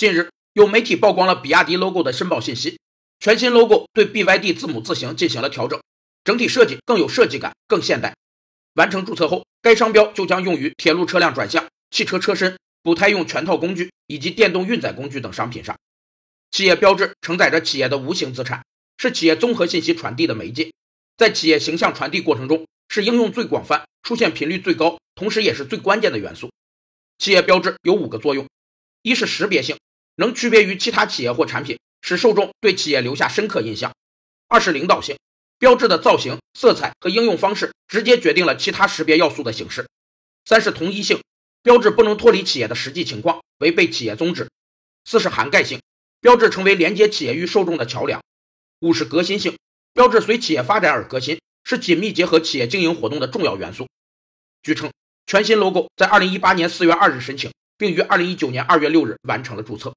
近日，有媒体曝光了比亚迪 logo 的申报信息，全新 logo 对 BYD 字母字形进行了调整，整体设计更有设计感，更现代。完成注册后，该商标就将用于铁路车辆转向、汽车车身、补胎用全套工具以及电动运载工具等商品上。企业标志承载着企业的无形资产，是企业综合信息传递的媒介，在企业形象传递过程中，是应用最广泛、出现频率最高，同时也是最关键的元素。企业标志有五个作用：一是识别性，能区别于其他企业或产品，使受众对企业留下深刻印象；二是领导性，标志的造型、色彩和应用方式直接决定了其他识别要素的形式；三是统一性，标志不能脱离企业的实际情况，违背企业宗旨；四是涵盖性，标志成为连接企业与受众的桥梁；五是革新性，标志随企业发展而革新，是紧密结合企业经营活动的重要元素。据称。全新 logo 在二零一八年四月二日申请，并于二零一九年二月六日完成了注册。